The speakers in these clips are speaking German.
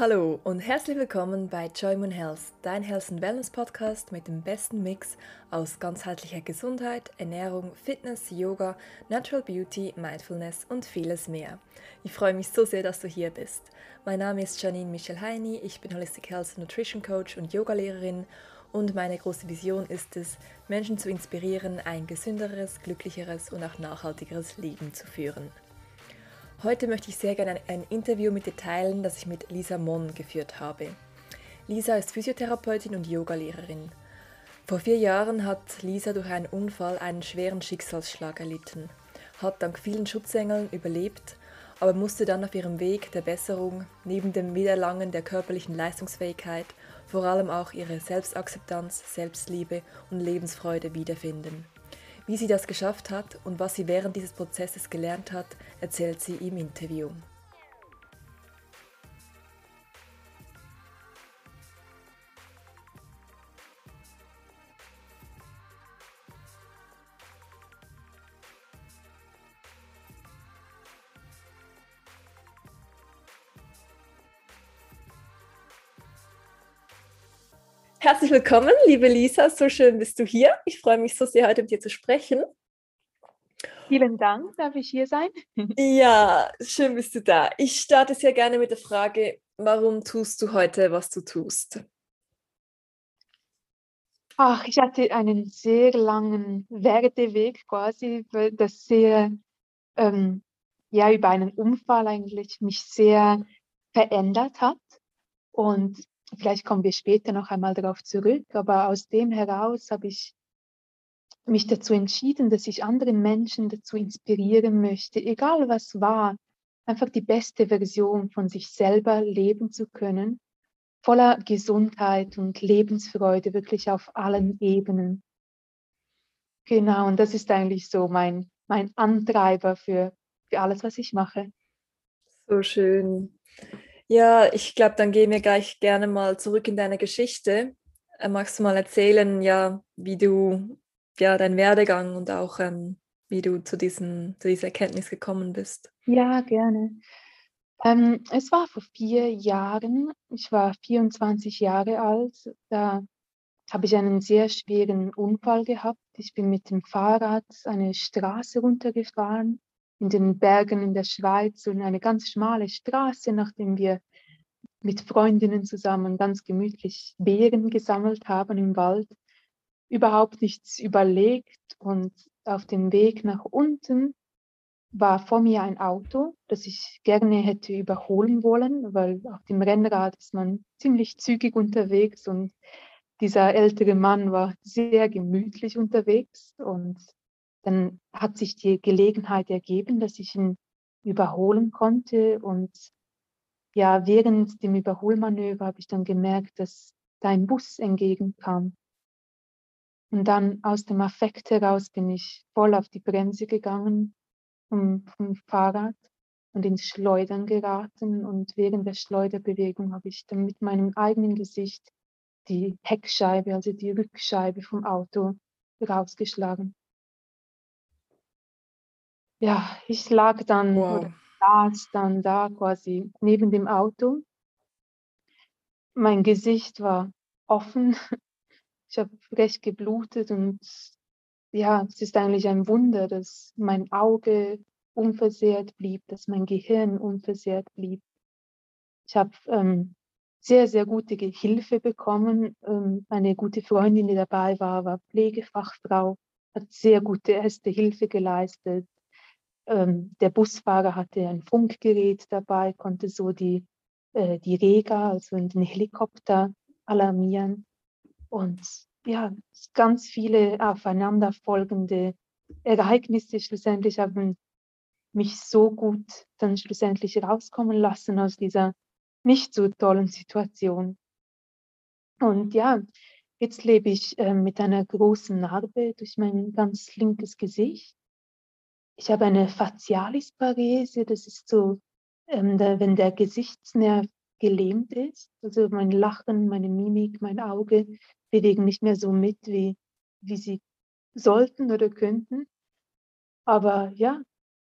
Hallo und herzlich willkommen bei Joy Moon Health, dein Health and Wellness Podcast mit dem besten Mix aus ganzheitlicher Gesundheit, Ernährung, Fitness, Yoga, Natural Beauty, Mindfulness und vieles mehr. Ich freue mich so sehr, dass du hier bist. Mein Name ist Janine Michel Heini, ich bin Holistic Health Nutrition Coach und Yogalehrerin und meine große Vision ist es, Menschen zu inspirieren, ein gesünderes, glücklicheres und auch nachhaltigeres Leben zu führen. Heute möchte ich sehr gerne ein, Interview mit dir teilen, das ich mit Lisa Mon geführt habe. Lisa ist Physiotherapeutin und Yogalehrerin. Vor vier Jahren hat Lisa durch einen Unfall einen schweren Schicksalsschlag erlitten, hat dank vielen Schutzengeln überlebt, aber musste dann auf ihrem Weg der Besserung neben dem Wiedererlangen der körperlichen Leistungsfähigkeit vor allem auch ihre Selbstakzeptanz, Selbstliebe und Lebensfreude wiederfinden. Wie sie das geschafft hat und was sie während dieses Prozesses gelernt hat, erzählt sie im Interview. Herzlich willkommen, liebe Lisa. So schön bist du hier. Ich freue mich so sehr, heute mit dir zu sprechen. Vielen Dank, darf ich hier sein? Ja, schön bist du da. Ich starte sehr gerne mit der Frage, warum tust du heute, was du tust? Ach, ich hatte einen sehr langen Werdeweg quasi, weil das sehr, ähm, ja, über einen Unfall eigentlich mich sehr verändert hat. Und Vielleicht kommen wir später noch einmal darauf zurück, aber aus dem heraus habe ich mich dazu entschieden, dass ich andere Menschen dazu inspirieren möchte, egal was war, einfach die beste Version von sich selber leben zu können, voller Gesundheit und Lebensfreude, wirklich auf allen Ebenen. Genau, und das ist eigentlich so mein, mein Antreiber für, für alles, was ich mache. So schön. Ja, ich glaube, dann gehen wir gleich gerne mal zurück in deine Geschichte. Äh, magst du mal erzählen, ja, wie du, ja, dein Werdegang und auch ähm, wie du zu, diesen, zu dieser Erkenntnis gekommen bist? Ja, gerne. Ähm, es war vor vier Jahren, ich war 24 Jahre alt, da habe ich einen sehr schweren Unfall gehabt. Ich bin mit dem Fahrrad eine Straße runtergefahren in den Bergen in der Schweiz und eine ganz schmale Straße, nachdem wir mit Freundinnen zusammen ganz gemütlich Beeren gesammelt haben im Wald, überhaupt nichts überlegt und auf dem Weg nach unten war vor mir ein Auto, das ich gerne hätte überholen wollen, weil auf dem Rennrad ist man ziemlich zügig unterwegs und dieser ältere Mann war sehr gemütlich unterwegs und dann hat sich die Gelegenheit ergeben, dass ich ihn überholen konnte. Und ja, während dem Überholmanöver habe ich dann gemerkt, dass da ein Bus entgegenkam. Und dann aus dem Affekt heraus bin ich voll auf die Bremse gegangen vom, vom Fahrrad und ins Schleudern geraten. Und während der Schleuderbewegung habe ich dann mit meinem eigenen Gesicht die Heckscheibe, also die Rückscheibe vom Auto rausgeschlagen ja, ich lag dann wow. oder saß dann da quasi neben dem Auto. Mein Gesicht war offen. Ich habe recht geblutet und ja, es ist eigentlich ein Wunder, dass mein Auge unversehrt blieb, dass mein Gehirn unversehrt blieb. Ich habe ähm, sehr, sehr gute Hilfe bekommen. Ähm, eine gute Freundin, die dabei war, war Pflegefachfrau, hat sehr gute erste Hilfe geleistet. Ähm, der Busfahrer hatte ein Funkgerät dabei, konnte so die, äh, die Rega, also den Helikopter alarmieren. Und ja, ganz viele aufeinanderfolgende Ereignisse schlussendlich haben mich so gut dann schlussendlich rauskommen lassen aus dieser nicht so tollen Situation. Und ja, jetzt lebe ich äh, mit einer großen Narbe durch mein ganz linkes Gesicht. Ich habe eine Facialisparese, das ist so, ähm, der, wenn der Gesichtsnerv gelähmt ist. Also mein Lachen, meine Mimik, mein Auge bewegen nicht mehr so mit, wie, wie sie sollten oder könnten. Aber ja,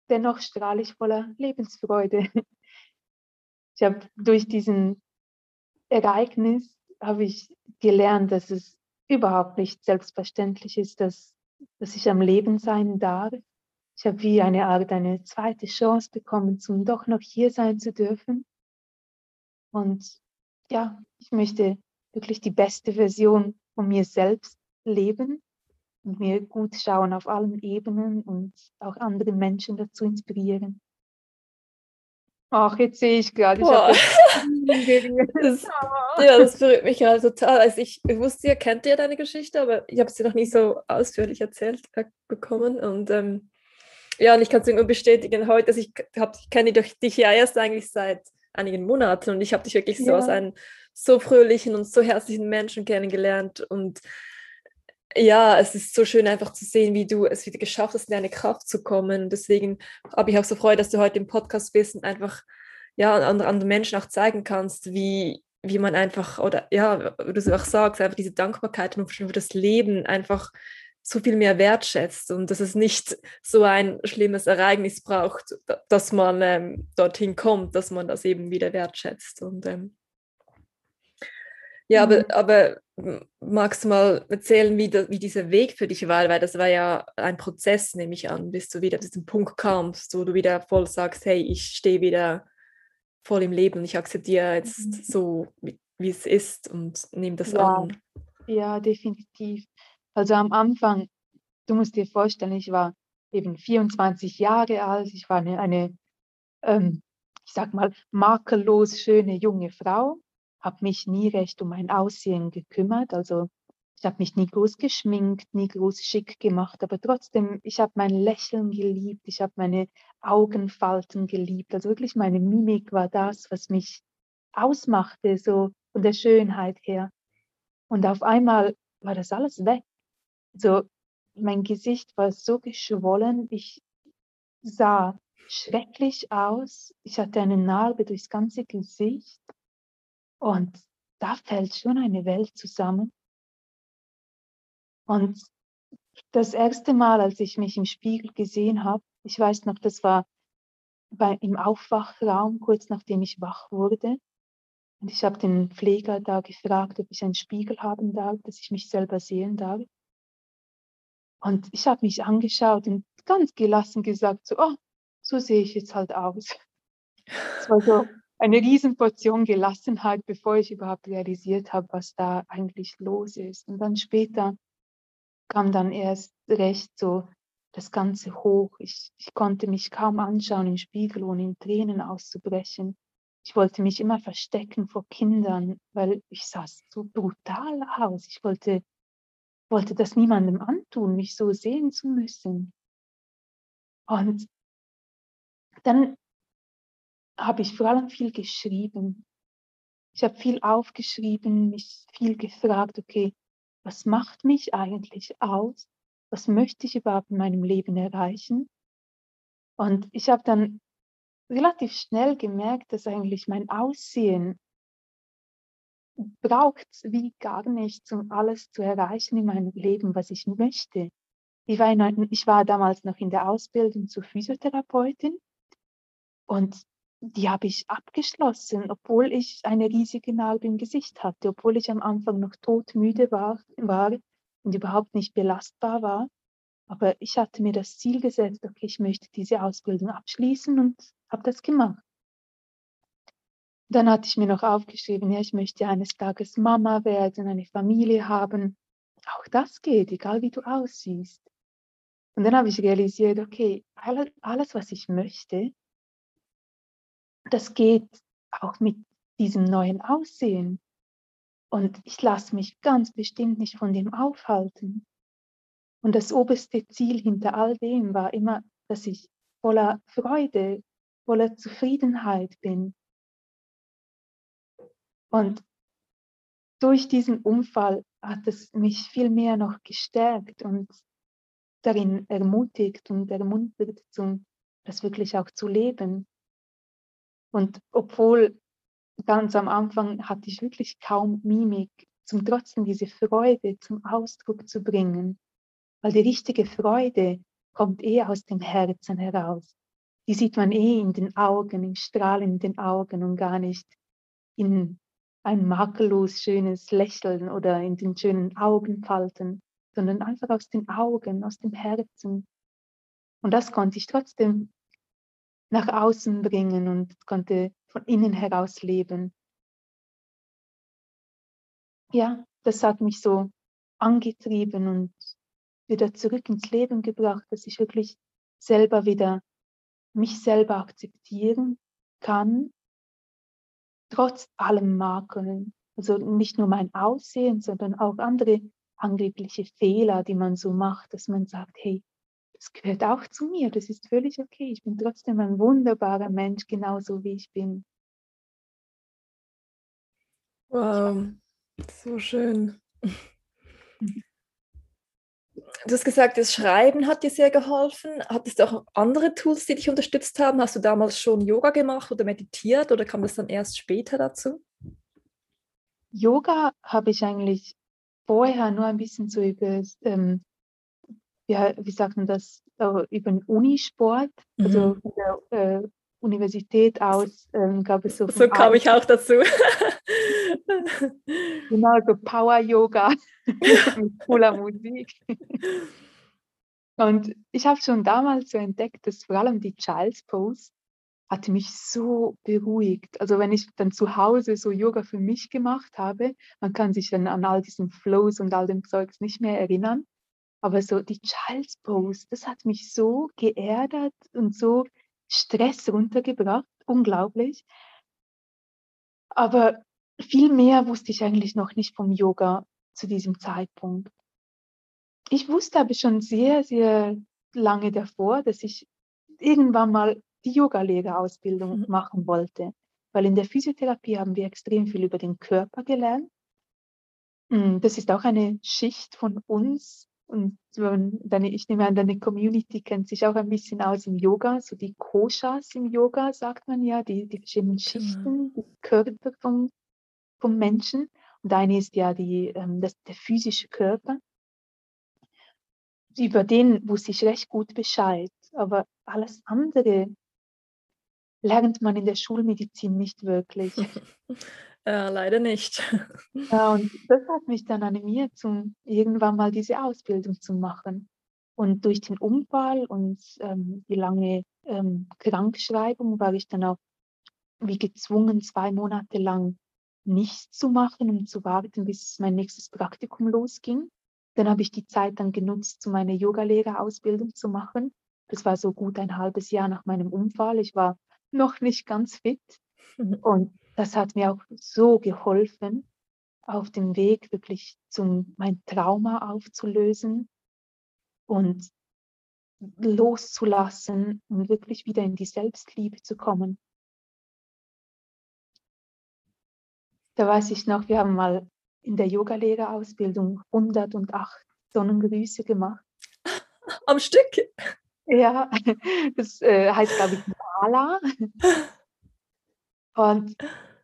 dennoch strahle ich voller Lebensfreude. Ich habe durch diesen Ereignis habe ich gelernt, dass es überhaupt nicht selbstverständlich ist, dass, dass ich am Leben sein darf. Ich habe wie eine Art, eine zweite Chance bekommen, um doch noch hier sein zu dürfen. Und ja, ich möchte wirklich die beste Version von mir selbst leben und mir gut schauen auf allen Ebenen und auch andere Menschen dazu inspirieren. Ach, jetzt sehe ich gerade, ich das, ja, das berührt mich ja total. Also ich, ich wusste ja, kennt ihr deine Geschichte, aber ich habe sie noch nie so ausführlich erzählt äh, bekommen. Und ähm, ja, und ich kann es nur bestätigen heute, also ich, ich kenne dich ja erst eigentlich seit einigen Monaten und ich habe dich wirklich so ja. als einen so fröhlichen und so herzlichen Menschen kennengelernt und ja, es ist so schön einfach zu sehen, wie du es wieder geschafft hast, in deine Kraft zu kommen. Deswegen habe ich auch so Freude, dass du heute im Podcast bist und einfach ja, an anderen Menschen auch zeigen kannst, wie, wie man einfach, oder ja, wie du es auch sagst, einfach diese Dankbarkeit und für das Leben einfach so viel mehr wertschätzt und dass es nicht so ein schlimmes Ereignis braucht, dass man ähm, dorthin kommt, dass man das eben wieder wertschätzt. Und ähm, ja, mhm. aber, aber magst du mal erzählen, wie, da, wie dieser Weg für dich war? Weil das war ja ein Prozess, nehme ich an, bis du wieder zu diesem Punkt kamst, wo du wieder voll sagst, hey, ich stehe wieder voll im Leben ich akzeptiere jetzt mhm. so, wie, wie, es ist und nehme das ja. an. Ja, definitiv. Also am Anfang, du musst dir vorstellen, ich war eben 24 Jahre alt, ich war eine, eine ähm, ich sag mal, makellos schöne junge Frau habe mich nie recht um mein Aussehen gekümmert. Also ich habe mich nie groß geschminkt, nie groß schick gemacht, aber trotzdem, ich habe mein Lächeln geliebt, ich habe meine Augenfalten geliebt. Also wirklich meine Mimik war das, was mich ausmachte, so von der Schönheit her. Und auf einmal war das alles weg. So, mein Gesicht war so geschwollen, ich sah schrecklich aus. Ich hatte eine Narbe durchs ganze Gesicht. Und da fällt schon eine Welt zusammen. Und das erste Mal, als ich mich im Spiegel gesehen habe, ich weiß noch, das war bei, im Aufwachraum, kurz nachdem ich wach wurde. Und ich habe den Pfleger da gefragt, ob ich einen Spiegel haben darf, dass ich mich selber sehen darf. Und ich habe mich angeschaut und ganz gelassen gesagt, so, oh, so sehe ich jetzt halt aus. Es war so, eine Riesenportion Gelassenheit, bevor ich überhaupt realisiert habe, was da eigentlich los ist. Und dann später kam dann erst recht so das Ganze hoch. Ich, ich konnte mich kaum anschauen im Spiegel, ohne in Tränen auszubrechen. Ich wollte mich immer verstecken vor Kindern, weil ich sah so brutal aus. Ich wollte, wollte das niemandem antun, mich so sehen zu müssen. Und dann habe ich vor allem viel geschrieben. Ich habe viel aufgeschrieben, mich viel gefragt, okay, was macht mich eigentlich aus? Was möchte ich überhaupt in meinem Leben erreichen? Und ich habe dann relativ schnell gemerkt, dass eigentlich mein Aussehen braucht wie gar nichts, um alles zu erreichen in meinem Leben, was ich möchte. Ich war, in, ich war damals noch in der Ausbildung zur Physiotherapeutin und die habe ich abgeschlossen, obwohl ich eine riesige Narbe im Gesicht hatte, obwohl ich am Anfang noch todmüde war, war und überhaupt nicht belastbar war. Aber ich hatte mir das Ziel gesetzt, okay, ich möchte diese Ausbildung abschließen und habe das gemacht. Dann hatte ich mir noch aufgeschrieben, ja, ich möchte eines Tages Mama werden, eine Familie haben. Auch das geht, egal wie du aussiehst. Und dann habe ich realisiert, okay, alles, was ich möchte, das geht auch mit diesem neuen Aussehen. Und ich lasse mich ganz bestimmt nicht von dem aufhalten. Und das oberste Ziel hinter all dem war immer, dass ich voller Freude, voller Zufriedenheit bin. Und durch diesen Unfall hat es mich viel mehr noch gestärkt und darin ermutigt und ermuntert, das wirklich auch zu leben. Und obwohl ganz am Anfang hatte ich wirklich kaum Mimik, zum trotzdem diese Freude zum Ausdruck zu bringen. Weil die richtige Freude kommt eh aus dem Herzen heraus. Die sieht man eh in den Augen, im Strahlen in den Augen und gar nicht in ein makellos schönes Lächeln oder in den schönen Augenfalten, sondern einfach aus den Augen, aus dem Herzen. Und das konnte ich trotzdem nach außen bringen und konnte von innen heraus leben. Ja, das hat mich so angetrieben und wieder zurück ins Leben gebracht, dass ich wirklich selber wieder mich selber akzeptieren kann, trotz allem Makeln. Also nicht nur mein Aussehen, sondern auch andere angebliche Fehler, die man so macht, dass man sagt, hey, das gehört auch zu mir, das ist völlig okay, ich bin trotzdem ein wunderbarer Mensch, genauso wie ich bin. Wow, so schön. Du hast gesagt, das Schreiben hat dir sehr geholfen. Hattest du auch andere Tools, die dich unterstützt haben? Hast du damals schon Yoga gemacht oder meditiert oder kam das dann erst später dazu? Yoga habe ich eigentlich vorher nur ein bisschen so über, ähm, ja, wie sagt man das, über den Unisport, also mhm. von der äh, Universität aus ähm, gab es so. So kam ich auch dazu. genau, so Power Yoga mit cooler Musik. Und ich habe schon damals so entdeckt, dass vor allem die Child's Pose hat mich so beruhigt. Also wenn ich dann zu Hause so Yoga für mich gemacht habe, man kann sich dann an all diesen Flows und all dem Zeugs nicht mehr erinnern. Aber so die Child's Pose, das hat mich so geerdet und so Stress runtergebracht, unglaublich. Aber viel mehr wusste ich eigentlich noch nicht vom Yoga zu diesem Zeitpunkt. Ich wusste aber schon sehr, sehr lange davor, dass ich irgendwann mal die Yogalehrerausbildung mhm. machen wollte, weil in der Physiotherapie haben wir extrem viel über den Körper gelernt. Hm, das ist auch eine Schicht von uns, und deine, ich nehme an, deine Community kennt sich auch ein bisschen aus im Yoga, so die Koshas im Yoga, sagt man ja, die, die verschiedenen genau. Schichten, die Körper vom, vom Menschen. Und eine ist ja die, ähm, das, der physische Körper. Über den wusste ich recht gut Bescheid, aber alles andere lernt man in der Schulmedizin nicht wirklich. Äh, leider nicht. Ja, und das hat mich dann animiert, zum, irgendwann mal diese Ausbildung zu machen. Und durch den Unfall und ähm, die lange ähm, Krankschreibung war ich dann auch wie gezwungen, zwei Monate lang nichts zu machen, um zu warten, bis mein nächstes Praktikum losging. Dann habe ich die Zeit dann genutzt, um meine Yogalehrerausbildung zu machen. Das war so gut ein halbes Jahr nach meinem Unfall. Ich war noch nicht ganz fit. Und das hat mir auch so geholfen, auf dem Weg wirklich zum, mein Trauma aufzulösen und loszulassen und wirklich wieder in die Selbstliebe zu kommen. Da weiß ich noch, wir haben mal in der Yogalehrerausbildung 108 Sonnengrüße gemacht. Am Stück? Ja, das äh, heißt, glaube ich, Mala. Und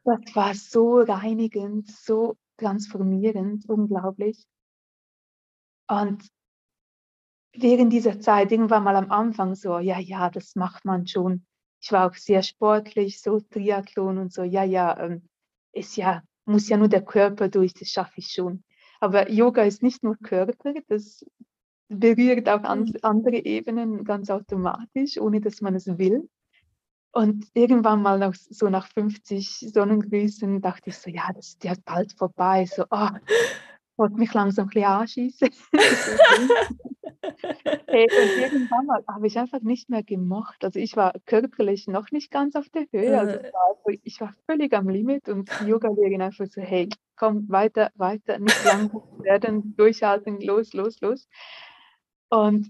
das war so reinigend, so transformierend, unglaublich. Und während dieser Zeit, irgendwann mal am Anfang so, ja, ja, das macht man schon. Ich war auch sehr sportlich, so Triathlon und so, ja, ja, ähm, ist ja, muss ja nur der Körper durch, das schaffe ich schon. Aber Yoga ist nicht nur Körper, das berührt auch mhm. andere Ebenen ganz automatisch, ohne dass man es will. Und irgendwann mal nach, so nach 50 Sonnengrüßen dachte ich so, ja, das ist ja bald vorbei. So, oh, ich wollte mich langsam ein bisschen anschießen. hey, und irgendwann mal habe ich einfach nicht mehr gemocht. Also ich war körperlich noch nicht ganz auf der Höhe. Also äh. ich war völlig am Limit und die Yoga-Lehrerin einfach so, hey, komm, weiter, weiter, nicht lang werden, durchhalten, los, los, los. Und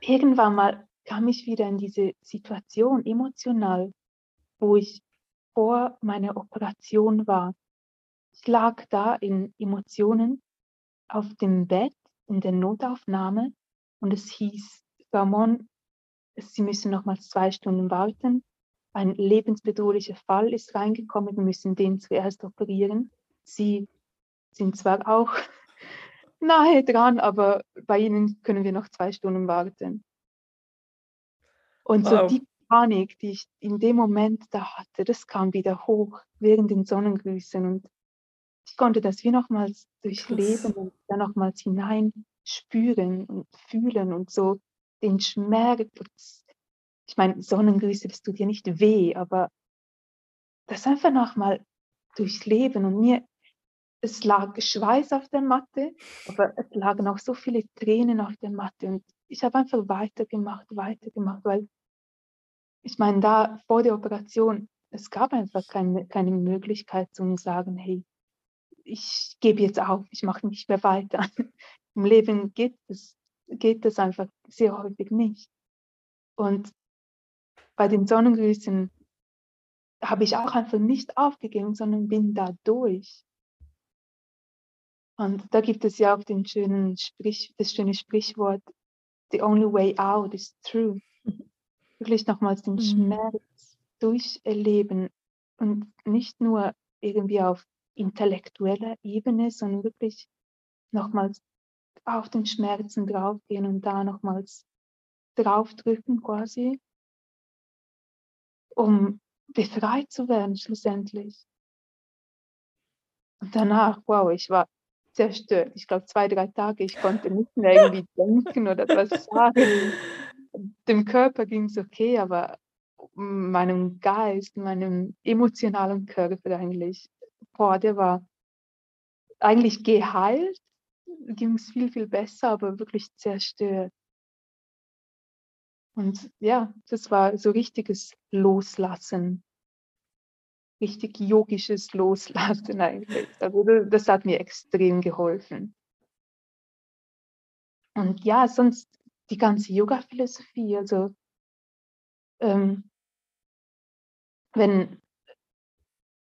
irgendwann mal kam ich wieder in diese Situation emotional, wo ich vor meiner Operation war. Ich lag da in Emotionen auf dem Bett in der Notaufnahme und es hieß, Ramon, Sie müssen nochmals zwei Stunden warten. Ein lebensbedrohlicher Fall ist reingekommen, wir müssen den zuerst operieren. Sie sind zwar auch nahe dran, aber bei Ihnen können wir noch zwei Stunden warten. Und wow. so die Panik, die ich in dem Moment da hatte, das kam wieder hoch während den Sonnengrüßen und ich konnte das wie nochmals durchleben und dann nochmals hineinspüren und fühlen und so den Schmerz. Ich meine, Sonnengrüße, das tut ja nicht weh, aber das einfach nochmal durchleben und mir, es lag Schweiß auf der Matte, aber es lagen auch so viele Tränen auf der Matte und ich habe einfach weitergemacht, weitergemacht, weil ich meine, da vor der Operation, es gab einfach keine, keine Möglichkeit zu sagen, hey, ich gebe jetzt auf, ich mache nicht mehr weiter. Im Leben geht es, geht es einfach sehr häufig nicht. Und bei den Sonnengrüßen habe ich auch einfach nicht aufgegeben, sondern bin da durch. Und da gibt es ja auch den schönen Sprich, das schöne Sprichwort, the only way out is through. Wirklich nochmals den mhm. Schmerz durcherleben und nicht nur irgendwie auf intellektueller Ebene, sondern wirklich nochmals auf den Schmerzen draufgehen und da nochmals draufdrücken quasi, um befreit zu werden schlussendlich. Und danach, wow, ich war zerstört. Ich glaube, zwei, drei Tage, ich konnte nicht mehr irgendwie denken oder was sagen. Dem Körper ging es okay, aber meinem Geist, meinem emotionalen Körper eigentlich boah, der war eigentlich geheilt, ging es viel, viel besser, aber wirklich zerstört. Und ja, das war so richtiges Loslassen, richtig yogisches Loslassen eigentlich. Also das hat mir extrem geholfen. Und ja, sonst die ganze Yoga-Philosophie, also ähm, wenn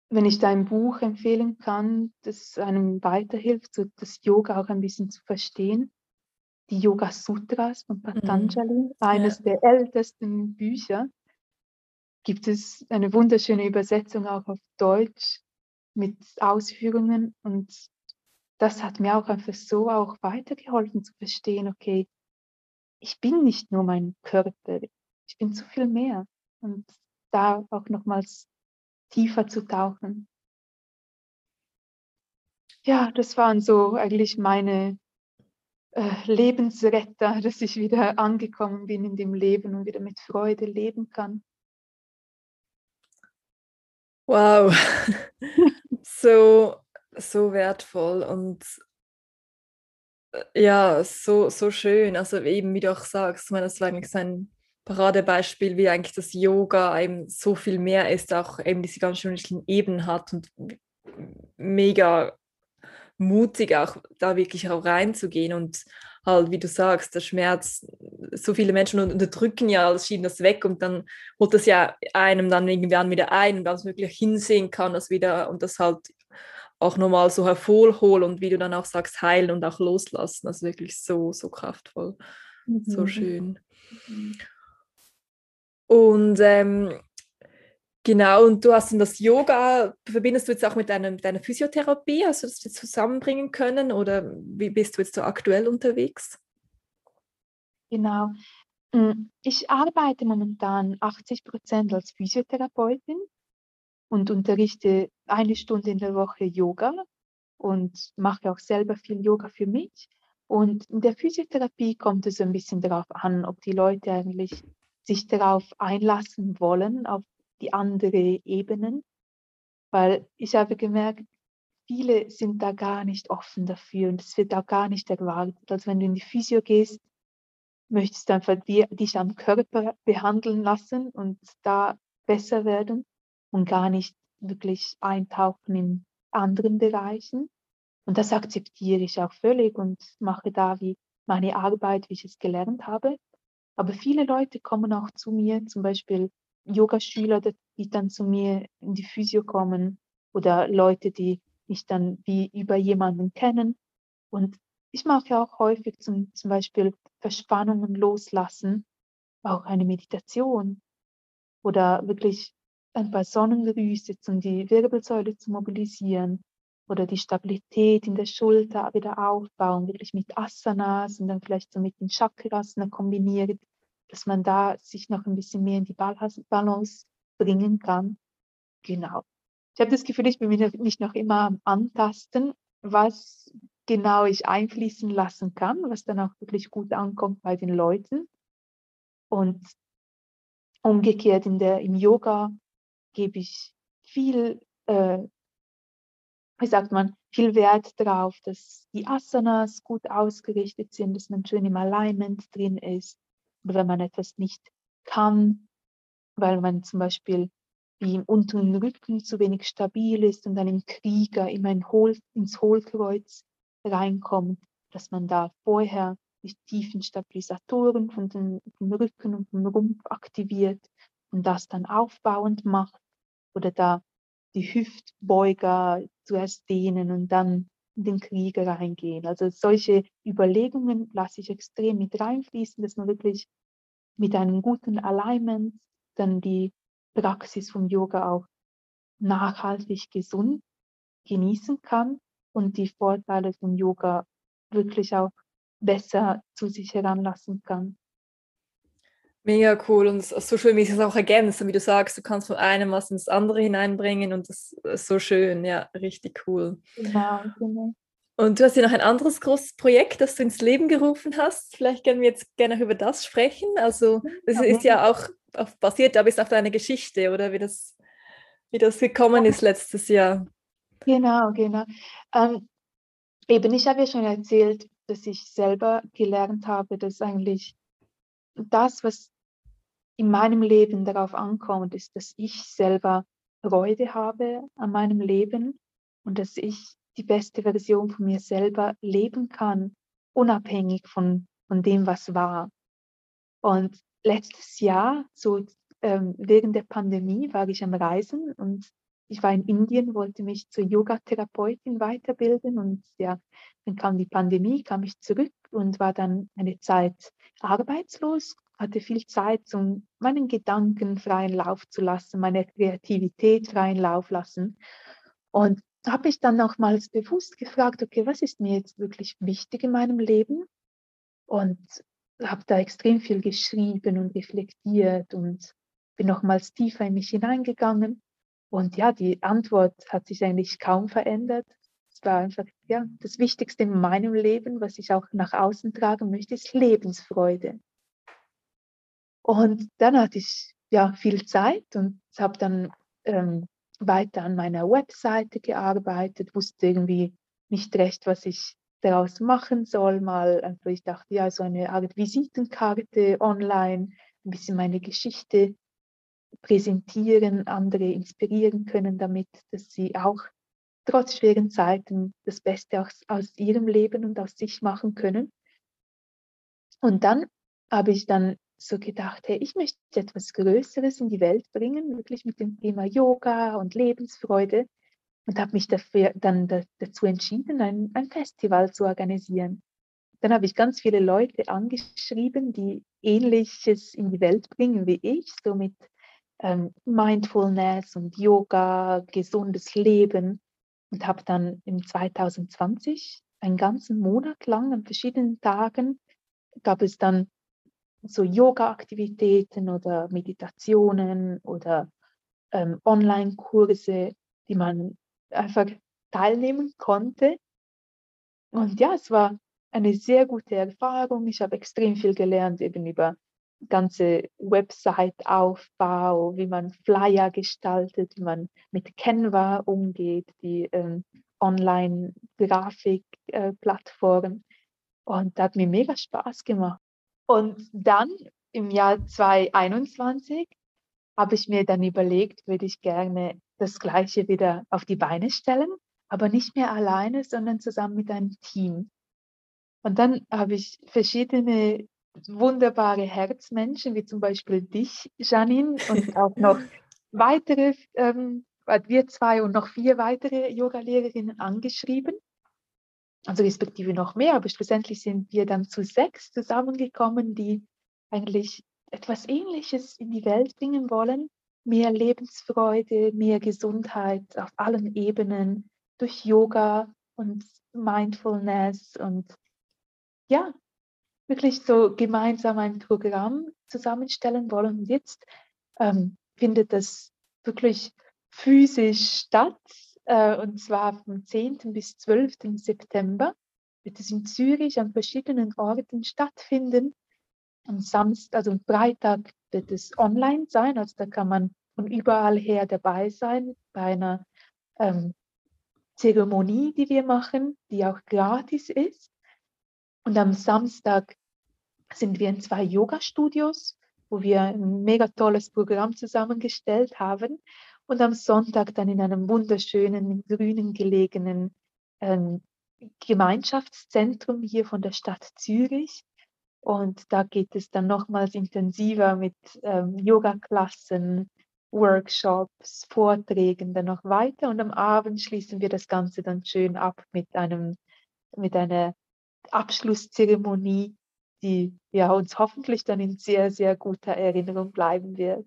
wenn ich dein Buch empfehlen kann, das einem weiterhilft, so das Yoga auch ein bisschen zu verstehen. Die Yoga Sutras von Patanjali, mhm. eines ja. der ältesten Bücher, gibt es eine wunderschöne Übersetzung auch auf Deutsch mit Ausführungen und das hat mir auch einfach so auch weitergeholfen zu verstehen, okay, ich bin nicht nur mein Körper, ich bin zu viel mehr und da auch nochmals tiefer zu tauchen. Ja, das waren so eigentlich meine äh, Lebensretter, dass ich wieder angekommen bin in dem Leben und wieder mit Freude leben kann. Wow, so, so wertvoll und äh, ja, so, so schön. Also eben, wie du auch sagst, ich meine, das war eigentlich sein Paradebeispiel, wie eigentlich das Yoga eben so viel mehr ist, auch eben diese ganz schönen Ebenen hat und mega mutig auch da wirklich auch reinzugehen und halt, wie du sagst, der Schmerz, so viele Menschen unterdrücken ja, alles schieben das weg und dann holt das ja einem dann irgendwann wieder ein, dass man wirklich hinsehen kann, das wieder und das halt auch nochmal so hervorholen und wie du dann auch sagst, heilen und auch loslassen. Das ist wirklich so, so kraftvoll, mhm. so schön. Mhm. Und ähm, genau, und du hast dann das Yoga, verbindest du jetzt auch mit deiner, mit deiner Physiotherapie? Hast du das jetzt zusammenbringen können oder wie bist du jetzt so aktuell unterwegs? Genau. Hm, ich arbeite momentan 80 Prozent als Physiotherapeutin und unterrichte eine Stunde in der Woche Yoga und mache auch selber viel Yoga für mich. Und in der Physiotherapie kommt es ein bisschen darauf an, ob die Leute eigentlich sich darauf einlassen wollen, auf die andere Ebenen, weil ich habe gemerkt, viele sind da gar nicht offen dafür und es wird auch gar nicht erwartet. Also wenn du in die Physio gehst, möchtest du einfach dich am Körper behandeln lassen und da besser werden und gar nicht wirklich eintauchen in anderen Bereichen. Und das akzeptiere ich auch völlig und mache da wie meine Arbeit, wie ich es gelernt habe. Aber viele Leute kommen auch zu mir, zum Beispiel Yogaschüler, die dann zu mir in die Physio kommen oder Leute, die mich dann wie über jemanden kennen. Und ich mache auch häufig zum, zum Beispiel Verspannungen loslassen, auch eine Meditation oder wirklich ein paar Sonnengrüße, um die Wirbelsäule zu mobilisieren oder die Stabilität in der Schulter wieder aufbauen, wirklich mit Asanas und dann vielleicht so mit den Chakras kombiniert, dass man da sich noch ein bisschen mehr in die Balance bringen kann. Genau. Ich habe das Gefühl, ich bin mich noch immer am Antasten, was genau ich einfließen lassen kann, was dann auch wirklich gut ankommt bei den Leuten. Und umgekehrt in der, im Yoga gebe ich viel, äh, wie sagt man, viel Wert darauf, dass die Asanas gut ausgerichtet sind, dass man schön im Alignment drin ist. Und wenn man etwas nicht kann, weil man zum Beispiel wie im unteren Rücken zu wenig stabil ist und dann im Krieger immer in Hohl, ins Hohlkreuz reinkommt, dass man da vorher die tiefen Stabilisatoren von den, vom Rücken und vom Rumpf aktiviert und das dann aufbauend macht oder da die Hüftbeuger zuerst dehnen und dann in den Krieger reingehen. Also solche Überlegungen lasse ich extrem mit reinfließen, dass man wirklich mit einem guten Alignment dann die Praxis vom Yoga auch nachhaltig gesund genießen kann und die Vorteile vom Yoga wirklich auch besser zu sich heranlassen kann. Mega cool und so schön, wie es auch ergänzt. Und wie du sagst, du kannst von einem was ins andere hineinbringen und das ist so schön, ja, richtig cool. Genau, genau. Und du hast ja noch ein anderes großes Projekt, das du ins Leben gerufen hast. Vielleicht können wir jetzt gerne über das sprechen. Also, das ist ja auch auf, basiert, aber ist auf deine Geschichte oder wie das, wie das gekommen ist letztes Jahr. Genau, genau. Ähm, eben, ich habe ja schon erzählt, dass ich selber gelernt habe, dass eigentlich das, was in meinem Leben darauf ankommt, ist, dass ich selber Freude habe an meinem Leben und dass ich die beste Version von mir selber leben kann, unabhängig von, von dem, was war. Und letztes Jahr, so ähm, während der Pandemie, war ich am Reisen und ich war in Indien, wollte mich zur Yoga-Therapeutin weiterbilden und ja, dann kam die Pandemie, kam ich zurück und war dann eine Zeit arbeitslos, hatte viel Zeit, um meinen Gedanken freien Lauf zu lassen, meine Kreativität freien Lauf lassen. Und habe ich dann nochmals bewusst gefragt, okay, was ist mir jetzt wirklich wichtig in meinem Leben? Und habe da extrem viel geschrieben und reflektiert und bin nochmals tiefer in mich hineingegangen. Und ja, die Antwort hat sich eigentlich kaum verändert. Es war einfach ja, das Wichtigste in meinem Leben, was ich auch nach außen tragen möchte, ist Lebensfreude. Und dann hatte ich ja viel Zeit und habe dann ähm, weiter an meiner Webseite gearbeitet, wusste irgendwie nicht recht, was ich daraus machen soll. Mal, also ich dachte, ja, so eine Art Visitenkarte online, ein bisschen meine Geschichte präsentieren, andere inspirieren können damit, dass sie auch trotz schweren Zeiten das Beste aus, aus ihrem Leben und aus sich machen können. Und dann habe ich dann so gedacht, hey, ich möchte etwas Größeres in die Welt bringen, wirklich mit dem Thema Yoga und Lebensfreude und habe mich dafür dann da, dazu entschieden, ein, ein Festival zu organisieren. Dann habe ich ganz viele Leute angeschrieben, die Ähnliches in die Welt bringen wie ich, so mit ähm, Mindfulness und Yoga, gesundes Leben und habe dann im 2020 einen ganzen Monat lang an verschiedenen Tagen gab es dann so Yoga-Aktivitäten oder Meditationen oder ähm, Online-Kurse, die man einfach teilnehmen konnte. Und ja, es war eine sehr gute Erfahrung. Ich habe extrem viel gelernt, eben über ganze Website-Aufbau, wie man Flyer gestaltet, wie man mit Canva umgeht, die ähm, Online-Grafik-Plattform. Äh, und hat mir mega Spaß gemacht. Und dann im Jahr 2021 habe ich mir dann überlegt, würde ich gerne das Gleiche wieder auf die Beine stellen, aber nicht mehr alleine, sondern zusammen mit einem Team. Und dann habe ich verschiedene wunderbare Herzmenschen, wie zum Beispiel dich, Janine, und auch noch weitere, ähm, wir zwei und noch vier weitere Yoga-Lehrerinnen angeschrieben also respektive noch mehr, aber schlussendlich sind wir dann zu sechs zusammengekommen, die eigentlich etwas Ähnliches in die Welt bringen wollen. Mehr Lebensfreude, mehr Gesundheit auf allen Ebenen durch Yoga und Mindfulness und ja, wirklich so gemeinsam ein Programm zusammenstellen wollen. Und jetzt ähm, findet das wirklich physisch statt, äh, und zwar vom 10. bis 12. September wird es in Zürich an verschiedenen Orten stattfinden. Am Samstag, also am Freitag wird es online sein, also da kann man von überall her dabei sein bei einer ähm, Zeremonie, die wir machen, die auch gratis ist. Und am Samstag sind wir in zwei Yoga-Studios, wo wir ein mega tolles Programm zusammengestellt haben. Und am Sonntag dann in einem wunderschönen, grünen gelegenen ähm, Gemeinschaftszentrum hier von der Stadt Zürich. Und da geht es dann nochmals intensiver mit ähm, Yoga-Klassen, Workshops, Vorträgen dann noch weiter. Und am Abend schließen wir das Ganze dann schön ab mit, einem, mit einer Abschlusszeremonie, die ja, uns hoffentlich dann in sehr, sehr guter Erinnerung bleiben wird.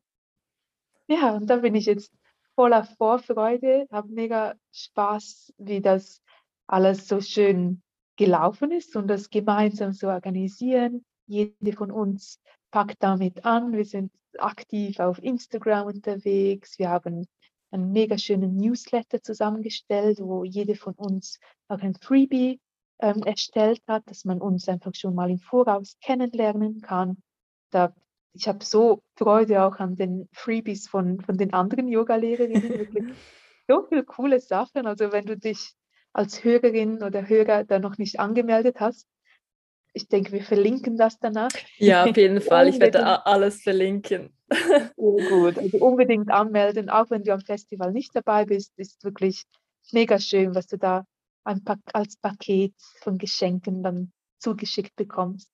Ja, und da bin ich jetzt voller Vorfreude, habe mega Spaß, wie das alles so schön gelaufen ist und das gemeinsam zu organisieren. Jede von uns packt damit an. Wir sind aktiv auf Instagram unterwegs. Wir haben einen mega schönen Newsletter zusammengestellt, wo jede von uns auch ein Freebie ähm, erstellt hat, dass man uns einfach schon mal im Voraus kennenlernen kann. Da, ich habe so Freude auch an den Freebies von, von den anderen Yoga-Lehrerinnen. Wirklich so viele coole Sachen. Also wenn du dich als Hörerin oder Hörer da noch nicht angemeldet hast, ich denke, wir verlinken das danach. Ja, auf jeden Fall. Ich werde alles verlinken. Sehr gut. Also unbedingt anmelden, auch wenn du am Festival nicht dabei bist, ist wirklich mega schön, was du da als Paket von Geschenken dann zugeschickt bekommst.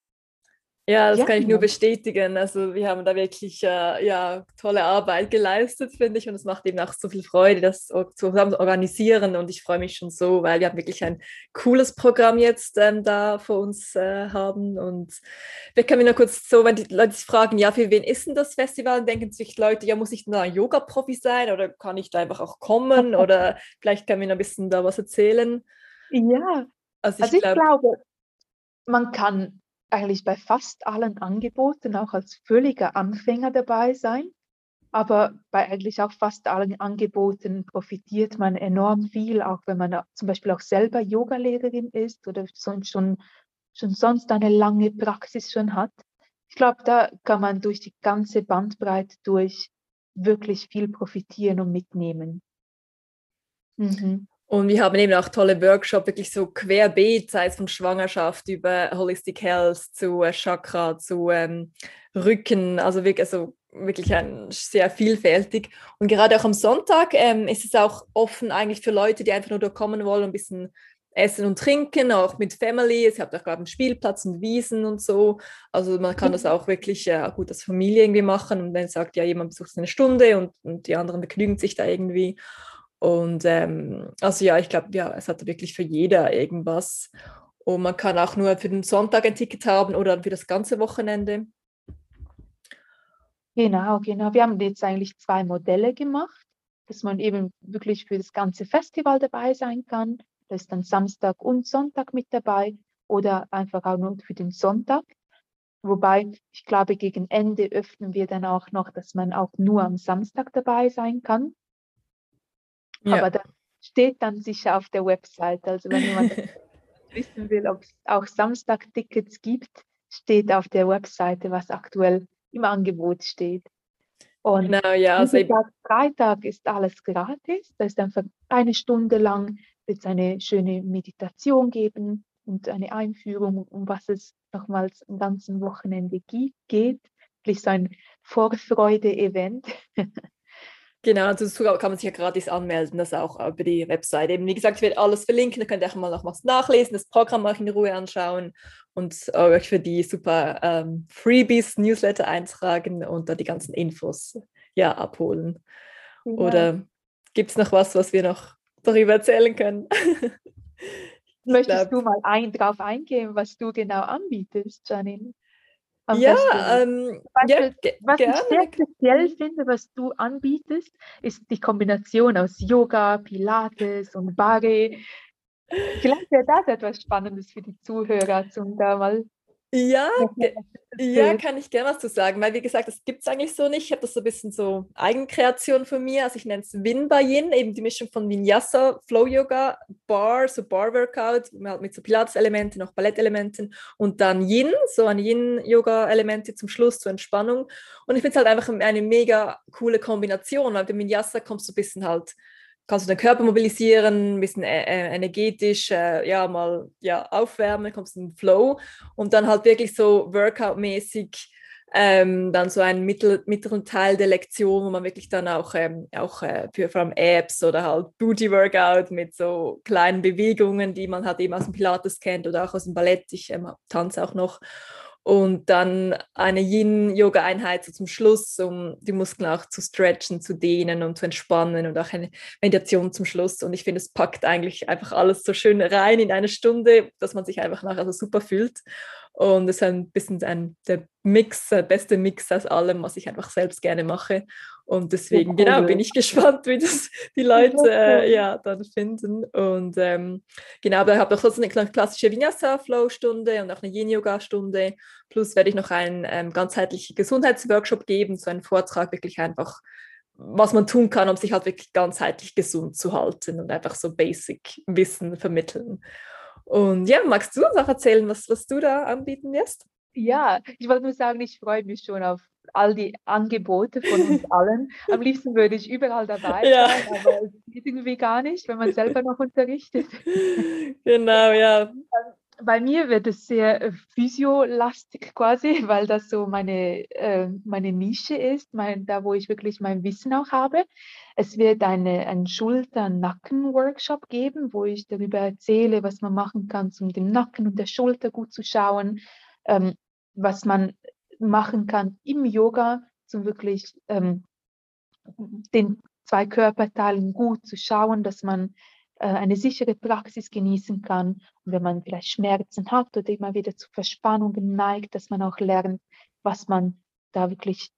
Ja, das ja, kann ich nur bestätigen. Also wir haben da wirklich äh, ja, tolle Arbeit geleistet, finde ich. Und es macht eben auch so viel Freude, das zusammen zu organisieren. Und ich freue mich schon so, weil wir haben wirklich ein cooles Programm jetzt ähm, da vor uns äh, haben. Und wir können nur kurz so, wenn die Leute sich fragen, ja, für wen ist denn das Festival? Und denken sich Leute, ja, muss ich da ein Yoga-Profi sein oder kann ich da einfach auch kommen? oder vielleicht können wir noch ein bisschen da was erzählen. Ja, also ich, also ich glaub, glaube, man kann eigentlich bei fast allen Angeboten auch als völliger Anfänger dabei sein. Aber bei eigentlich auch fast allen Angeboten profitiert man enorm viel, auch wenn man zum Beispiel auch selber Yogalehrerin ist oder schon, schon, schon sonst eine lange Praxis schon hat. Ich glaube, da kann man durch die ganze Bandbreite durch wirklich viel profitieren und mitnehmen. Mhm. Und wir haben eben auch tolle Workshops, wirklich so querbeet, sei es von Schwangerschaft über Holistic Health zu äh, Chakra, zu ähm, Rücken, also wirklich, also wirklich ein, sehr vielfältig. Und gerade auch am Sonntag ähm, ist es auch offen eigentlich für Leute, die einfach nur da kommen wollen, ein bisschen essen und trinken, auch mit Family. Es habt auch gerade einen Spielplatz und Wiesen und so. Also man kann das auch wirklich äh, gut als Familie irgendwie machen. Und dann sagt ja, jemand besucht eine Stunde und, und die anderen begnügen sich da irgendwie. Und ähm, also ja, ich glaube, ja, es hat wirklich für jeder irgendwas. Und man kann auch nur für den Sonntag ein Ticket haben oder für das ganze Wochenende. Genau, genau. Wir haben jetzt eigentlich zwei Modelle gemacht, dass man eben wirklich für das ganze Festival dabei sein kann. Da ist dann Samstag und Sonntag mit dabei oder einfach auch nur für den Sonntag. Wobei, ich glaube, gegen Ende öffnen wir dann auch noch, dass man auch nur am Samstag dabei sein kann. Ja. Aber das steht dann sicher auf der Website. Also wenn jemand wissen will, ob es auch Samstag-Tickets gibt, steht auf der Webseite, was aktuell im Angebot steht. Und genau, ja, also Tag, Freitag ist alles gratis. Da ist einfach eine Stunde lang wird es eine schöne Meditation geben und eine Einführung, um was es nochmals am ganzen Wochenende geht. Vielleicht so ein Vorfreude-Event. Genau, also kann man sich ja gratis anmelden, das auch über die Webseite. Eben, wie gesagt, ich werde alles verlinken, da könnt ihr auch mal noch was nachlesen, das Programm auch in Ruhe anschauen und euch für die super ähm, Freebies, Newsletter eintragen und da die ganzen Infos ja, abholen. Ja. Oder gibt es noch was, was wir noch darüber erzählen können? Möchtest glaub, du mal ein, drauf eingehen, was du genau anbietest, Janine? Am ja, ähm, ja was gerne. ich sehr speziell finde, was du anbietest, ist die Kombination aus Yoga, Pilates und Bari. Vielleicht wäre das etwas Spannendes für die Zuhörer zum da mal Ja, ja, kann ich gerne was zu sagen, weil wie gesagt, das gibt es eigentlich so nicht. Ich habe das so ein bisschen so Eigenkreation von mir. Also ich nenne es Win Yin, eben die Mischung von Vinyasa, Flow Yoga, Bar, so Bar Workout, halt mit so Pilates-Elementen, noch Ballettelementen und dann Yin, so ein Yin-Yoga-Elemente zum Schluss zur Entspannung. Und ich finde es halt einfach eine mega coole Kombination, weil beim Vinyasa kommst du ein bisschen halt kannst du den Körper mobilisieren, ein bisschen äh, äh, energetisch, äh, ja, mal ja, aufwärmen, kommst in den Flow und dann halt wirklich so Workout-mäßig ähm, dann so einen mittel, mittleren Teil der Lektion, wo man wirklich dann auch, ähm, auch äh, für vor allem Apps oder halt Booty-Workout mit so kleinen Bewegungen, die man halt eben aus dem Pilates kennt oder auch aus dem Ballett. Ich ähm, tanze auch noch und dann eine Yin-Yoga-Einheit so zum Schluss, um die Muskeln auch zu stretchen, zu dehnen und zu entspannen und auch eine Meditation zum Schluss. Und ich finde, es packt eigentlich einfach alles so schön rein in eine Stunde, dass man sich einfach nachher so super fühlt. Und es ist ein bisschen ein, der Mix, der beste Mix aus allem, was ich einfach selbst gerne mache. Und deswegen, ja, genau, bin ich gespannt, wie das die Leute äh, ja, dann finden. Und ähm, genau, aber ich habe auch sonst eine klassische Vinyasa-Flow-Stunde und auch eine Yin-Yoga-Stunde. Plus werde ich noch einen ähm, ganzheitlichen Gesundheitsworkshop geben, so einen Vortrag wirklich einfach, was man tun kann, um sich halt wirklich ganzheitlich gesund zu halten und einfach so Basic-Wissen vermitteln. Und ja, magst du uns auch erzählen, was, was du da anbieten wirst? Ja, ich wollte nur sagen, ich freue mich schon auf all die Angebote von uns allen. Am liebsten würde ich überall dabei ja. sein, aber es geht irgendwie gar nicht, wenn man selber noch unterrichtet. Genau, ja. Bei mir wird es sehr äh, physiolastig quasi, weil das so meine, äh, meine Nische ist, mein, da wo ich wirklich mein Wissen auch habe. Es wird eine, einen Schulter-Nacken-Workshop geben, wo ich darüber erzähle, was man machen kann, um dem Nacken und der Schulter gut zu schauen, ähm, was man machen kann im Yoga, um wirklich ähm, den zwei Körperteilen gut zu schauen, dass man äh, eine sichere Praxis genießen kann. Und wenn man vielleicht Schmerzen hat oder immer wieder zu Verspannungen neigt, dass man auch lernt, was man da wirklich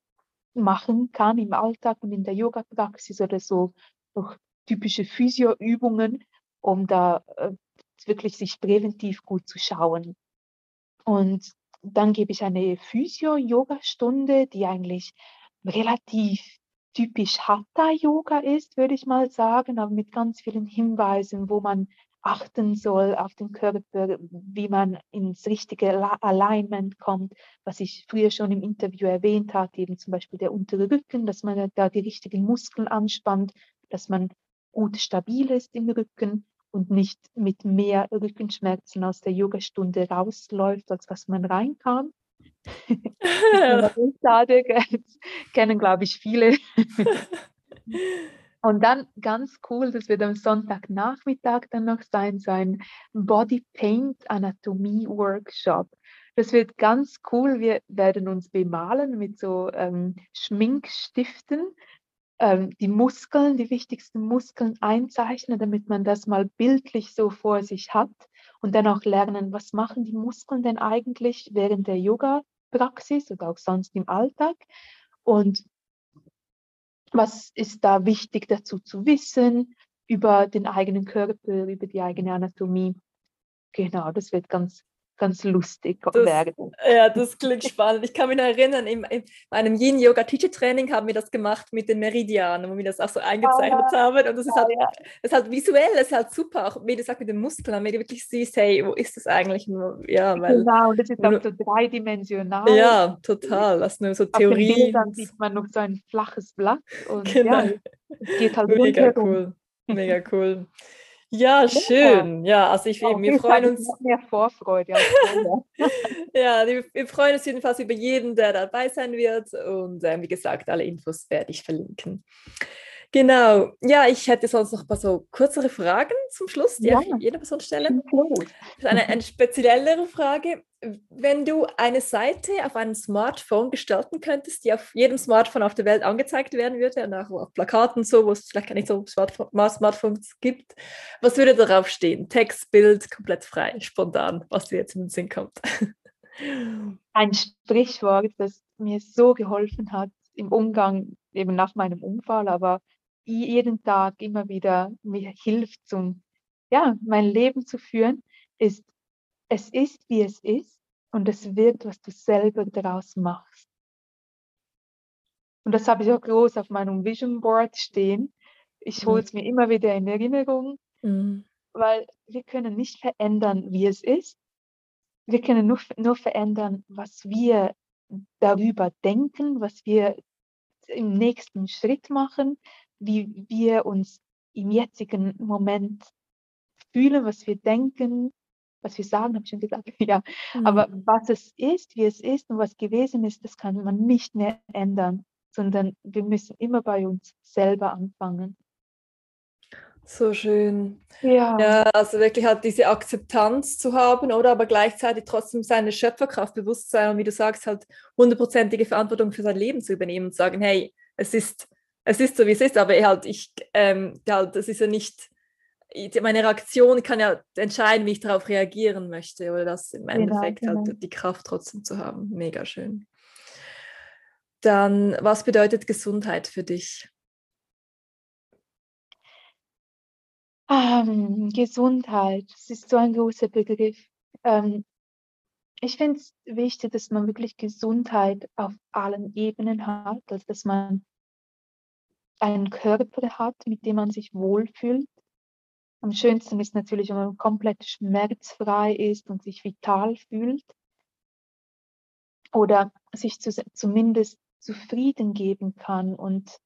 machen kann im Alltag und in der Yoga-Praxis oder so durch typische Physio-Übungen, um da äh, wirklich sich präventiv gut zu schauen. Und dann gebe ich eine Physio-Yoga-Stunde, die eigentlich relativ typisch Hatha-Yoga ist, würde ich mal sagen, aber mit ganz vielen Hinweisen, wo man achten soll auf den Körper, wie man ins richtige Alignment kommt, was ich früher schon im Interview erwähnt habe, eben zum Beispiel der untere Rücken, dass man da die richtigen Muskeln anspannt, dass man gut stabil ist im Rücken und nicht mit mehr Rückenschmerzen aus der Yogastunde rausläuft, als was man reinkam. Schade, kennen, glaube ich, viele. Und dann ganz cool, das wird am Sonntagnachmittag dann noch sein, so ein Body Paint Anatomie Workshop. Das wird ganz cool. Wir werden uns bemalen mit so ähm, Schminkstiften ähm, die Muskeln, die wichtigsten Muskeln einzeichnen, damit man das mal bildlich so vor sich hat und dann auch lernen, was machen die Muskeln denn eigentlich während der Yoga-Praxis oder auch sonst im Alltag und was ist da wichtig dazu zu wissen über den eigenen Körper, über die eigene Anatomie. Genau, das wird ganz ganz lustig das, werden. Ja, das klingt spannend. Ich kann mich noch erinnern, in, in meinem Yin-Yoga-Teacher-Training haben wir das gemacht mit den Meridianen, wo wir das auch so eingezeichnet ah, haben. Und das ist, halt, ja. das ist halt visuell, das ist halt super. Auch wie du sagst, mit den Muskeln, wenn du wirklich siehst, hey, wo ist das eigentlich? Ja, weil, genau, das ist auch so dreidimensional. Ja, total. Das ist nur so Theorie. Dann sieht man noch so ein flaches Blatt. Und genau. ja, es geht halt Mega cool. Mega cool. Ja, schön. Ja, also ich, ja, wir freuen uns. Mehr Vorfreude. ja, wir freuen uns jedenfalls über jeden, der dabei sein wird. Und äh, wie gesagt, alle Infos werde ich verlinken. Genau. Ja, ich hätte sonst noch ein paar so kürzere Fragen zum Schluss, die ja. ich jeder Person stelle. Eine, eine speziellere Frage. Wenn du eine Seite auf einem Smartphone gestalten könntest, die auf jedem Smartphone auf der Welt angezeigt werden würde, und auch auf Plakaten so, wo es vielleicht gar nicht so Smartphone, Smartphones gibt, was würde darauf stehen? Text, Bild, komplett frei, spontan, was dir jetzt in den Sinn kommt. Ein Sprichwort, das mir so geholfen hat im Umgang eben nach meinem Unfall, aber jeden Tag immer wieder mir hilft, zum, ja, mein Leben zu führen, ist, es ist, wie es ist und es wird, was du selber daraus machst. Und das habe ich auch groß auf meinem Vision Board stehen. Ich hole es mir immer wieder in Erinnerung, mhm. weil wir können nicht verändern, wie es ist. Wir können nur, nur verändern, was wir darüber denken, was wir im nächsten Schritt machen, wie wir uns im jetzigen Moment fühlen, was wir denken, was wir sagen, habe ich schon gesagt, ja. Mhm. Aber was es ist, wie es ist und was gewesen ist, das kann man nicht mehr ändern, sondern wir müssen immer bei uns selber anfangen. So schön. Ja. ja, also wirklich halt diese Akzeptanz zu haben, oder aber gleichzeitig trotzdem seine Schöpferkraft bewusst sein und wie du sagst, halt hundertprozentige Verantwortung für sein Leben zu übernehmen und sagen, hey, es ist, es ist so, wie es ist, aber halt, ich, ähm, halt, das ist ja nicht, meine Reaktion kann ja entscheiden, wie ich darauf reagieren möchte oder das im genau, Endeffekt genau. halt die Kraft trotzdem zu haben. Mega schön. Dann, was bedeutet Gesundheit für dich? Ähm, Gesundheit, das ist so ein großer Begriff. Ähm, ich finde es wichtig, dass man wirklich Gesundheit auf allen Ebenen hat, also dass man einen Körper hat, mit dem man sich wohlfühlt. Am schönsten ist natürlich, wenn man komplett schmerzfrei ist und sich vital fühlt oder sich zu, zumindest zufrieden geben kann und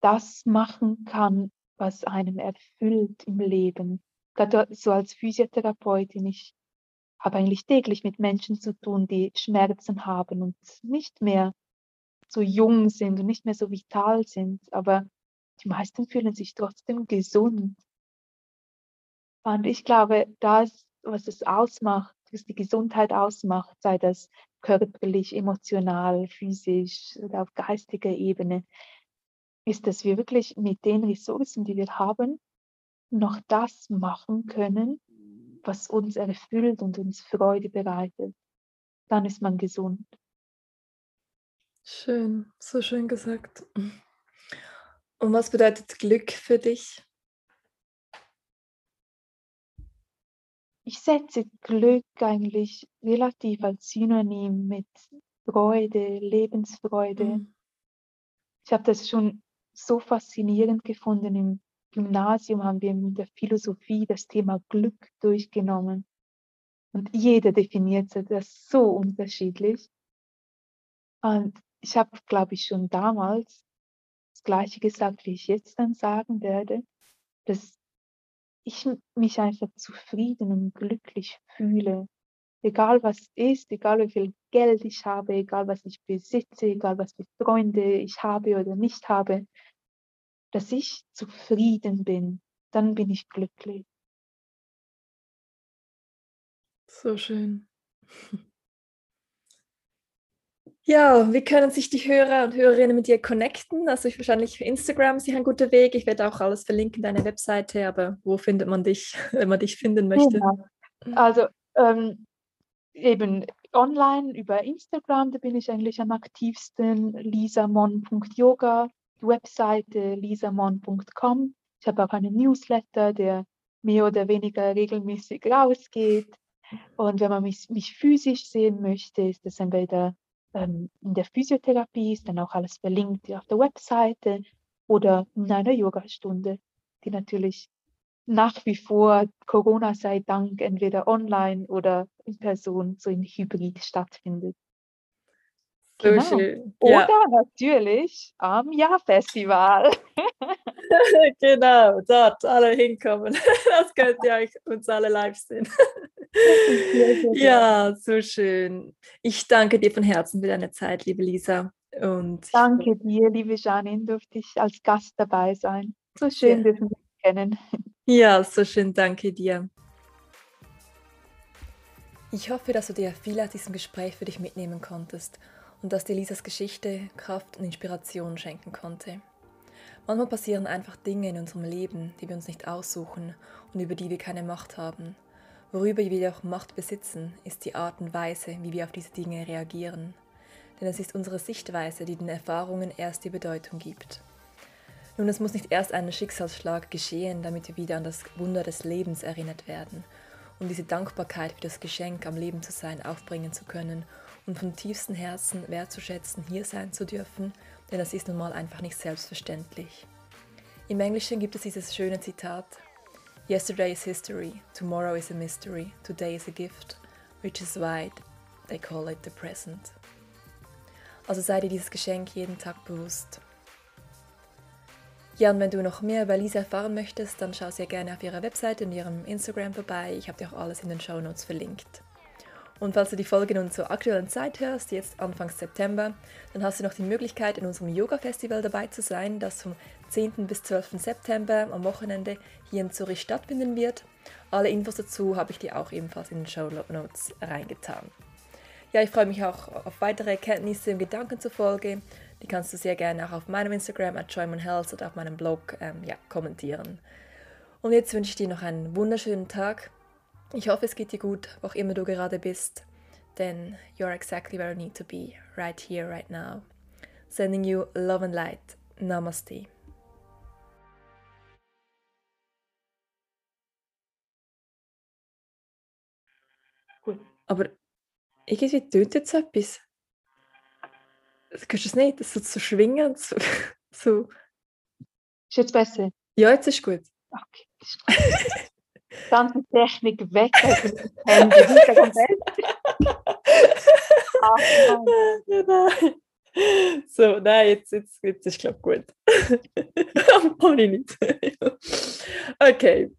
das machen kann, was einem erfüllt im Leben. Gerade so als Physiotherapeutin, ich habe eigentlich täglich mit Menschen zu tun, die Schmerzen haben und nicht mehr so jung sind und nicht mehr so vital sind, aber die meisten fühlen sich trotzdem gesund. Und ich glaube, das, was es ausmacht, was die Gesundheit ausmacht, sei das körperlich, emotional, physisch oder auf geistiger Ebene, ist, dass wir wirklich mit den Ressourcen, die wir haben, noch das machen können, was uns erfüllt und uns Freude bereitet. Dann ist man gesund. Schön, so schön gesagt. Und was bedeutet Glück für dich? Ich setze Glück eigentlich relativ als Synonym mit Freude, Lebensfreude. Mhm. Ich habe das schon so faszinierend gefunden. Im Gymnasium haben wir in der Philosophie das Thema Glück durchgenommen. Und jeder definiert das so unterschiedlich. Und ich habe, glaube ich, schon damals das Gleiche gesagt, wie ich jetzt dann sagen werde, dass ich mich einfach zufrieden und glücklich fühle. Egal was ist, egal wie viel Geld ich habe, egal was ich besitze, egal was für Freunde ich habe oder nicht habe, dass ich zufrieden bin, dann bin ich glücklich. So schön. Ja, wie können sich die Hörer und Hörerinnen mit dir connecten? Also ich, wahrscheinlich Instagram ist ein guter Weg. Ich werde auch alles verlinken, deine Webseite, aber wo findet man dich, wenn man dich finden möchte? Ja. Also ähm, eben online über Instagram, da bin ich eigentlich am aktivsten, lisamon.yoga Webseite lisamon.com. Ich habe auch einen Newsletter, der mehr oder weniger regelmäßig rausgeht. Und wenn man mich, mich physisch sehen möchte, ist das entweder ähm, in der Physiotherapie, ist dann auch alles verlinkt auf der Webseite oder in einer Yogastunde, die natürlich nach wie vor, Corona sei Dank, entweder online oder in Person, so in Hybrid stattfindet. So genau. schön. Oder ja. natürlich am Jahrfestival. genau, dort alle hinkommen. Das könnt ihr euch uns alle live sehen. ja, so schön. Ich danke dir von Herzen für deine Zeit, liebe Lisa. Und danke dir, liebe Janine, durfte ich als Gast dabei sein. So schön, ja. dürfen wir kennen. Ja, so schön, danke dir. Ich hoffe, dass du dir viel aus diesem Gespräch für dich mitnehmen konntest und dass dir Lisas Geschichte Kraft und Inspiration schenken konnte. Manchmal passieren einfach Dinge in unserem Leben, die wir uns nicht aussuchen und über die wir keine Macht haben. Worüber wir jedoch Macht besitzen, ist die Art und Weise, wie wir auf diese Dinge reagieren. Denn es ist unsere Sichtweise, die den Erfahrungen erst die Bedeutung gibt. Nun, es muss nicht erst ein Schicksalsschlag geschehen, damit wir wieder an das Wunder des Lebens erinnert werden und diese Dankbarkeit für das Geschenk, am Leben zu sein, aufbringen zu können und von tiefstem Herzen wertzuschätzen, hier sein zu dürfen, denn das ist nun mal einfach nicht selbstverständlich. Im Englischen gibt es dieses schöne Zitat: Yesterday is history, tomorrow is a mystery, today is a gift, which is why they call it the present. Also sei dir dieses Geschenk jeden Tag bewusst. Ja, und wenn du noch mehr über Lisa erfahren möchtest, dann schau sehr gerne auf ihrer Webseite und ihrem Instagram vorbei. Ich habe dir auch alles in den Show Notes verlinkt. Und falls du die Folge nun zur aktuellen Zeit hörst, jetzt Anfang September, dann hast du noch die Möglichkeit, in unserem Yoga-Festival dabei zu sein, das vom 10. bis 12. September am Wochenende hier in Zürich stattfinden wird. Alle Infos dazu habe ich dir auch ebenfalls in den Show Notes reingetan. Ja, ich freue mich auch auf weitere Erkenntnisse im Gedanken zufolge. Die kannst du sehr gerne auch auf meinem Instagram at Health oder auf meinem Blog ähm, ja, kommentieren. Und jetzt wünsche ich dir noch einen wunderschönen Tag. Ich hoffe, es geht dir gut, wo auch immer du gerade bist. Denn you're exactly where you need to be, right here, right now. Sending you love and light. Namaste. Aber irgendwie tönt jetzt etwas. Kannst du es nicht? So zu schwingen? So, so. Ist jetzt besser? Ja, jetzt ist gut. Okay, gut. ganze Technik weg dem Handy. so, nein, jetzt, jetzt, jetzt ist glaube gut. Aber nicht. okay.